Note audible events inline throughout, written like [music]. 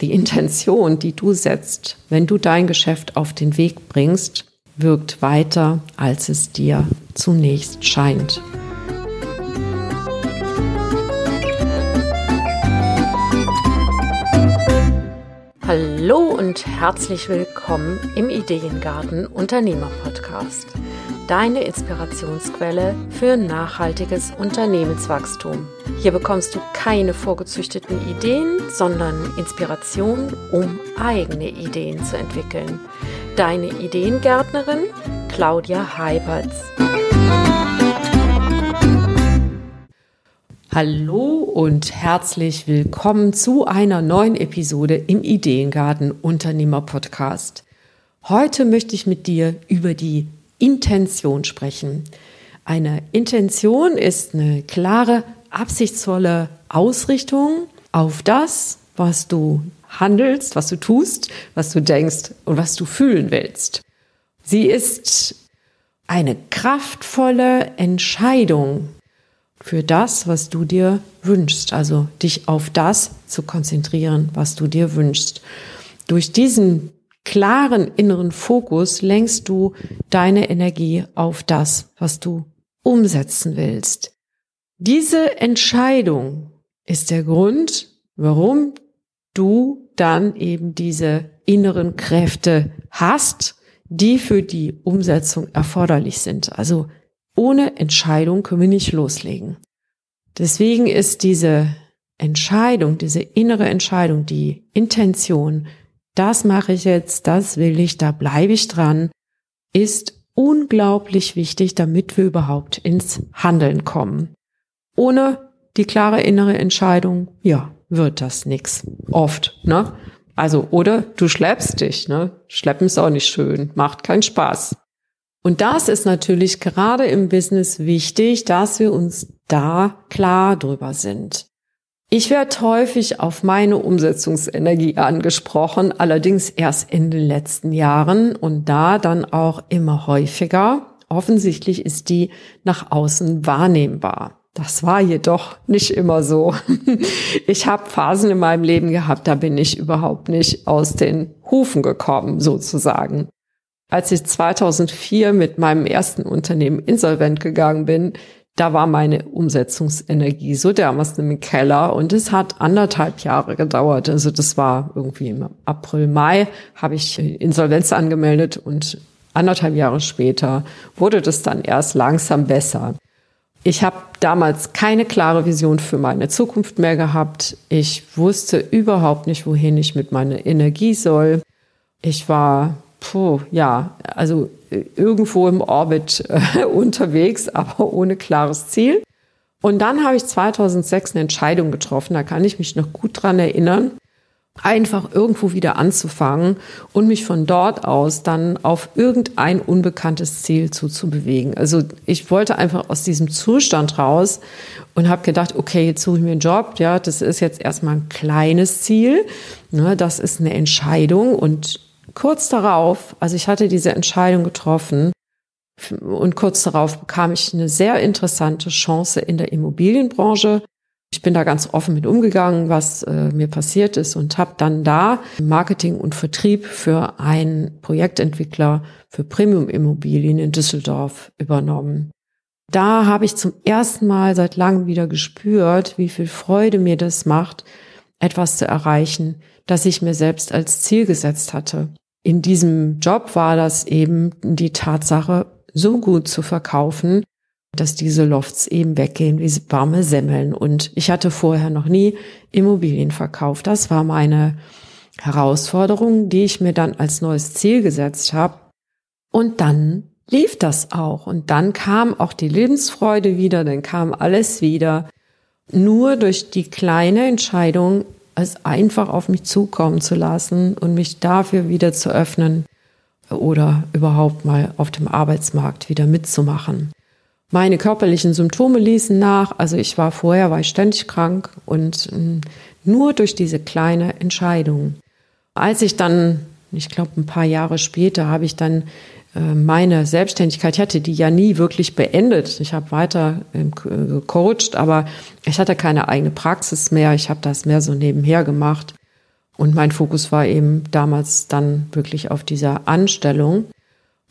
die Intention, die du setzt, wenn du dein Geschäft auf den Weg bringst, wirkt weiter, als es dir zunächst scheint. Hallo und herzlich willkommen im Ideengarten Unternehmer Podcast. Deine Inspirationsquelle für nachhaltiges Unternehmenswachstum. Hier bekommst du keine vorgezüchteten Ideen, sondern Inspiration, um eigene Ideen zu entwickeln. Deine Ideengärtnerin Claudia Heiberts. Hallo und herzlich willkommen zu einer neuen Episode im Ideengarten Unternehmer Podcast. Heute möchte ich mit dir über die Intention sprechen. Eine Intention ist eine klare, absichtsvolle Ausrichtung auf das, was du handelst, was du tust, was du denkst und was du fühlen willst. Sie ist eine kraftvolle Entscheidung für das, was du dir wünschst. Also dich auf das zu konzentrieren, was du dir wünschst. Durch diesen klaren inneren Fokus lenkst du deine Energie auf das, was du umsetzen willst. Diese Entscheidung ist der Grund, warum du dann eben diese inneren Kräfte hast, die für die Umsetzung erforderlich sind. Also ohne Entscheidung können wir nicht loslegen. Deswegen ist diese Entscheidung, diese innere Entscheidung, die Intention, das mache ich jetzt, das will ich, da bleibe ich dran, ist unglaublich wichtig, damit wir überhaupt ins Handeln kommen. Ohne die klare innere Entscheidung, ja, wird das nix. Oft, ne? Also, oder du schleppst dich, ne? Schleppen ist auch nicht schön, macht keinen Spaß. Und das ist natürlich gerade im Business wichtig, dass wir uns da klar drüber sind. Ich werde häufig auf meine Umsetzungsenergie angesprochen, allerdings erst in den letzten Jahren und da dann auch immer häufiger. Offensichtlich ist die nach außen wahrnehmbar. Das war jedoch nicht immer so. [laughs] Ich habe Phasen in meinem Leben gehabt, da bin ich überhaupt nicht aus den Hufen gekommen, sozusagen. Als ich 2004 mit meinem ersten Unternehmen insolvent gegangen bin, da war meine Umsetzungsenergie so dermaßen im Keller und es hat anderthalb Jahre gedauert. Also das war irgendwie im April, Mai habe ich Insolvenz angemeldet und anderthalb Jahre später wurde das dann erst langsam besser. Ich habe damals keine klare Vision für meine Zukunft mehr gehabt. Ich wusste überhaupt nicht, wohin ich mit meiner Energie soll. Ich war puh, ja, also äh, irgendwo im Orbit äh, [laughs] unterwegs, aber ohne klares Ziel. Und dann habe ich 2006 eine Entscheidung getroffen, da kann ich mich noch gut dran erinnern, einfach irgendwo wieder anzufangen und mich von dort aus dann auf irgendein unbekanntes Ziel zuzubewegen. Also ich wollte einfach aus diesem Zustand raus und habe gedacht, okay, jetzt suche ich mir einen Job. Ja, das ist jetzt erstmal ein kleines Ziel. Ne, das ist eine Entscheidung und kurz darauf, also ich hatte diese Entscheidung getroffen und kurz darauf bekam ich eine sehr interessante Chance in der Immobilienbranche. Ich bin da ganz offen mit umgegangen, was äh, mir passiert ist und habe dann da Marketing und Vertrieb für einen Projektentwickler für Premium-Immobilien in Düsseldorf übernommen. Da habe ich zum ersten Mal seit langem wieder gespürt, wie viel Freude mir das macht, etwas zu erreichen, das ich mir selbst als Ziel gesetzt hatte in diesem Job war das eben die Tatsache, so gut zu verkaufen, dass diese Lofts eben weggehen wie warme Semmeln. Und ich hatte vorher noch nie Immobilien verkauft. Das war meine Herausforderung, die ich mir dann als neues Ziel gesetzt habe. Und dann lief das auch. Und dann kam auch die Lebensfreude wieder, dann kam alles wieder. Nur durch die kleine Entscheidung, es einfach auf mich zukommen zu lassen und mich dafür wieder zu öffnen oder überhaupt mal auf dem Arbeitsmarkt wieder mitzumachen. Meine körperlichen Symptome ließen nach, also ich war vorher, war ich ständig krank und hm, nur durch diese kleine Entscheidung. Als ich dann, ich glaube ein paar Jahre später, habe ich dann meine Selbstständigkeit, ich hatte die ja nie wirklich beendet. Ich habe weiter ähm, gecoacht, aber ich hatte keine eigene Praxis mehr. Ich habe das mehr so nebenher gemacht. Und mein Fokus war eben damals dann wirklich auf dieser Anstellung.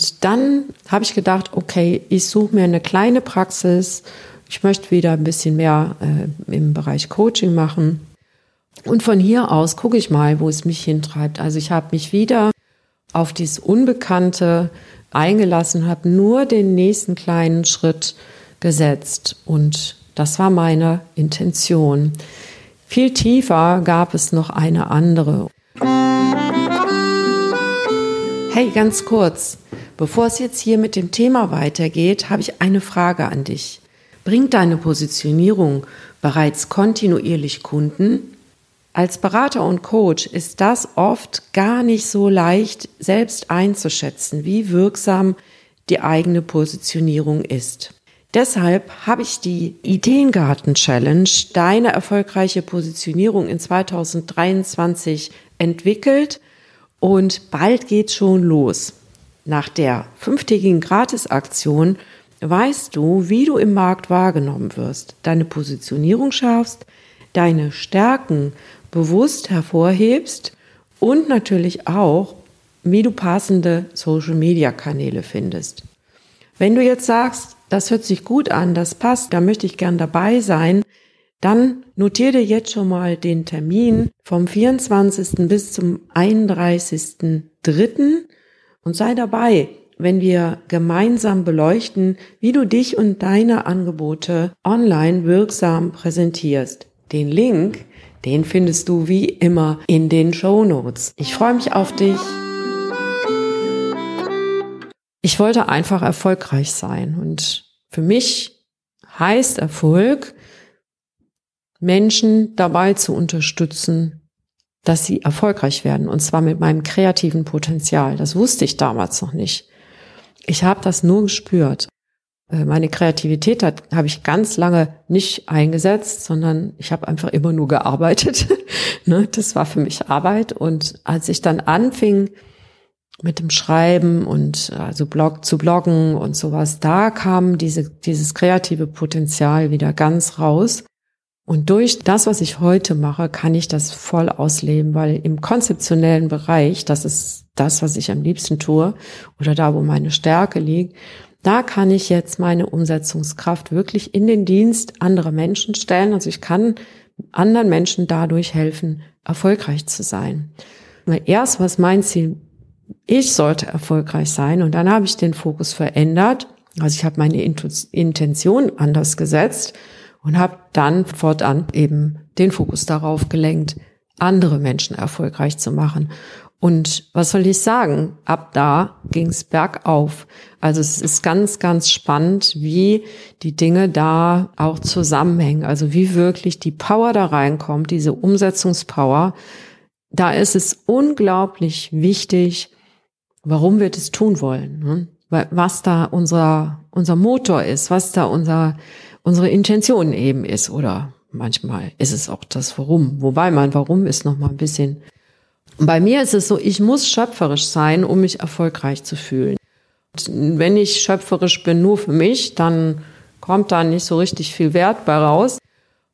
Und dann habe ich gedacht, okay, ich suche mir eine kleine Praxis. Ich möchte wieder ein bisschen mehr äh, im Bereich Coaching machen. Und von hier aus gucke ich mal, wo es mich hintreibt. Also ich habe mich wieder auf dieses Unbekannte eingelassen, habe nur den nächsten kleinen Schritt gesetzt. Und das war meine Intention. Viel tiefer gab es noch eine andere. Hey, ganz kurz, bevor es jetzt hier mit dem Thema weitergeht, habe ich eine Frage an dich. Bringt deine Positionierung bereits kontinuierlich Kunden? Als Berater und Coach ist das oft gar nicht so leicht selbst einzuschätzen, wie wirksam die eigene Positionierung ist. Deshalb habe ich die Ideengarten Challenge, deine erfolgreiche Positionierung in 2023 entwickelt und bald geht schon los. Nach der fünftägigen Gratisaktion weißt du, wie du im Markt wahrgenommen wirst, deine Positionierung schaffst, deine Stärken bewusst hervorhebst und natürlich auch, wie du passende Social-Media-Kanäle findest. Wenn du jetzt sagst, das hört sich gut an, das passt, da möchte ich gern dabei sein, dann notiere dir jetzt schon mal den Termin vom 24. bis zum 31.3. und sei dabei, wenn wir gemeinsam beleuchten, wie du dich und deine Angebote online wirksam präsentierst. Den Link, den findest du wie immer in den Show Notes. Ich freue mich auf dich. Ich wollte einfach erfolgreich sein und für mich heißt Erfolg, Menschen dabei zu unterstützen, dass sie erfolgreich werden. Und zwar mit meinem kreativen Potenzial. Das wusste ich damals noch nicht. Ich habe das nur gespürt. Äh, meine Kreativität habe ich ganz lange nicht eingesetzt, sondern ich habe einfach immer nur gearbeitet. [laughs] Ne, das war für mich Arbeit. Und als ich dann anfing, mit dem Schreiben und also Blog zu bloggen und sowas, da kam diese, dieses kreative Potenzial wieder ganz raus. Und durch das, was ich heute mache, kann ich das voll ausleben, weil im konzeptionellen Bereich, das ist das, was ich am liebsten tue, oder da, wo meine Stärke liegt, da kann ich jetzt meine Umsetzungskraft wirklich in den Dienst anderer Menschen stellen. Also ich kann anderen Menschen dadurch helfen, erfolgreich zu sein. Erst was mein Ziel ich sollte erfolgreich sein. Und dann habe ich den Fokus verändert. Also ich habe meine Intention anders gesetzt und habe dann fortan eben den Fokus darauf gelenkt, andere Menschen erfolgreich zu machen. Und was soll ich sagen? Ab da ging es bergauf. Also es ist ganz, ganz spannend, wie die Dinge da auch zusammenhängen. Also wie wirklich die Power da reinkommt, diese Umsetzungspower. Da ist es unglaublich wichtig, warum wir das tun wollen, ne? was da unser, unser Motor ist, was da unser, unsere Intention eben ist oder manchmal ist es auch das Warum. Wobei mein Warum ist noch mal ein bisschen. Bei mir ist es so, ich muss schöpferisch sein, um mich erfolgreich zu fühlen. Und wenn ich schöpferisch bin nur für mich, dann kommt da nicht so richtig viel Wert bei raus.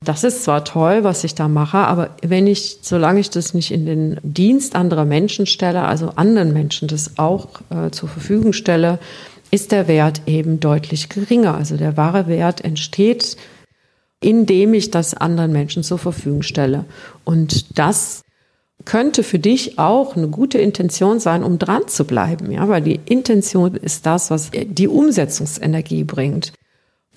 Das ist zwar toll, was ich da mache, aber wenn ich, solange ich das nicht in den Dienst anderer Menschen stelle, also anderen Menschen das auch äh, zur Verfügung stelle, ist der Wert eben deutlich geringer. Also der wahre Wert entsteht, indem ich das anderen Menschen zur Verfügung stelle. Und das könnte für dich auch eine gute Intention sein, um dran zu bleiben, ja, weil die Intention ist das, was die Umsetzungsenergie bringt.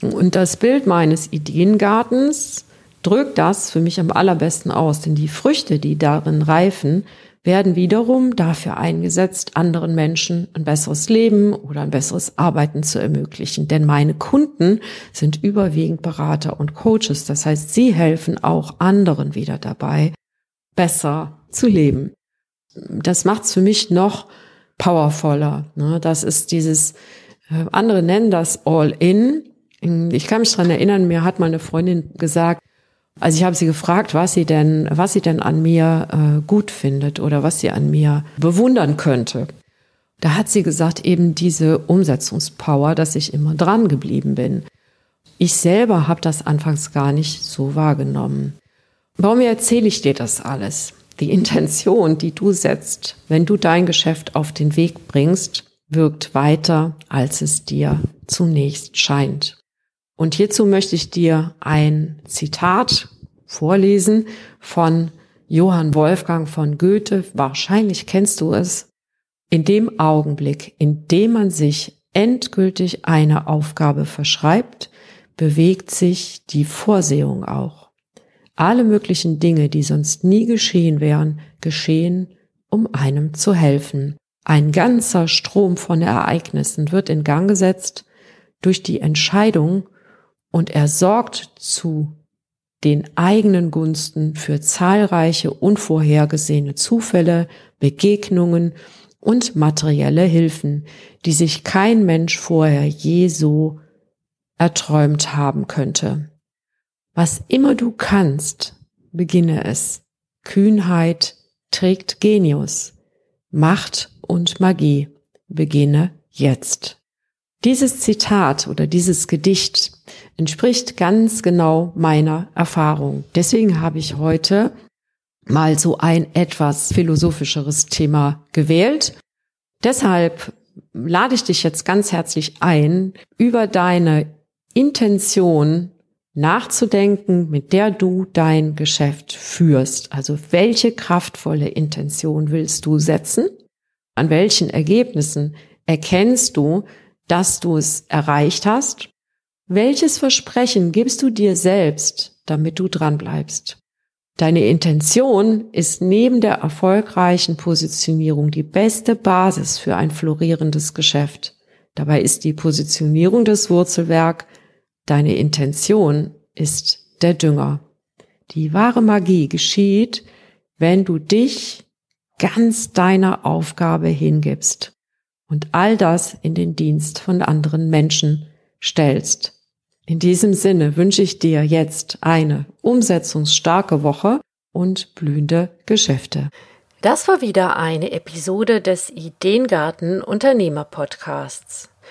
Und das Bild meines Ideengartens drückt das für mich am allerbesten aus, denn die Früchte, die darin reifen, werden wiederum dafür eingesetzt, anderen Menschen ein besseres Leben oder ein besseres Arbeiten zu ermöglichen. Denn meine Kunden sind überwiegend Berater und Coaches. Das heißt, sie helfen auch anderen wieder dabei, besser zu leben. Das macht es für mich noch powervoller. Ne? Das ist dieses, äh, andere nennen das All-In. Ich kann mich dran erinnern, mir hat meine Freundin gesagt, also ich habe sie gefragt, was sie denn, was sie denn an mir äh, gut findet oder was sie an mir bewundern könnte. Da hat sie gesagt, eben diese Umsetzungspower, dass ich immer dran geblieben bin. Ich selber habe das anfangs gar nicht so wahrgenommen. Warum erzähle ich dir das alles? die Intention, die du setzt, wenn du dein Geschäft auf den Weg bringst, wirkt weiter, als es dir zunächst scheint. Und hierzu möchte ich dir ein Zitat vorlesen von Johann Wolfgang von Goethe. Wahrscheinlich kennst du es. In dem Augenblick, in dem man sich endgültig eine Aufgabe verschreibt, bewegt sich die Vorsehung auch. Alle möglichen Dinge, die sonst nie geschehen wären, geschehen, um einem zu helfen. Ein ganzer Strom von Ereignissen wird in Gang gesetzt durch die Entscheidung und er sorgt zu den eigenen Gunsten für zahlreiche unvorhergesehene Zufälle, Begegnungen und materielle Hilfen, die sich kein Mensch vorher je so erträumt haben könnte. Was immer du kannst, beginne es. Kühnheit trägt Genius. Macht und Magie. Beginne jetzt. Dieses Zitat oder dieses Gedicht entspricht ganz genau meiner Erfahrung. Deswegen habe ich heute mal so ein etwas philosophischeres Thema gewählt. Deshalb lade ich dich jetzt ganz herzlich ein, über deine Intention nachzudenken, mit der du dein Geschäft führst. Also welche kraftvolle Intention willst du setzen? An welchen Ergebnissen erkennst du, dass du es erreicht hast? Welches Versprechen gibst du dir selbst, damit du dran bleibst? Deine Intention ist neben der erfolgreichen Positionierung die beste Basis für ein florierendes Geschäft. Dabei ist die Positionierung das Wurzelwerk, deine Intention ist der Dünger. Die wahre Magie geschieht, wenn du dich ganz deiner Aufgabe hingibst und all das in den Dienst von anderen Menschen stellst. In diesem Sinne wünsche ich dir jetzt eine umsetzungsstarke Woche und blühende Geschäfte. Das war wieder eine Episode des Ideengarten Unternehmer Podcasts.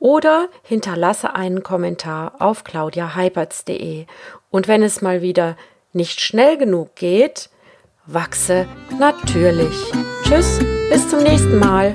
oder hinterlasse einen Kommentar auf claudiaheipertz.de. Und wenn es mal wieder nicht schnell genug geht, wachse natürlich. Tschüss, bis zum nächsten Mal.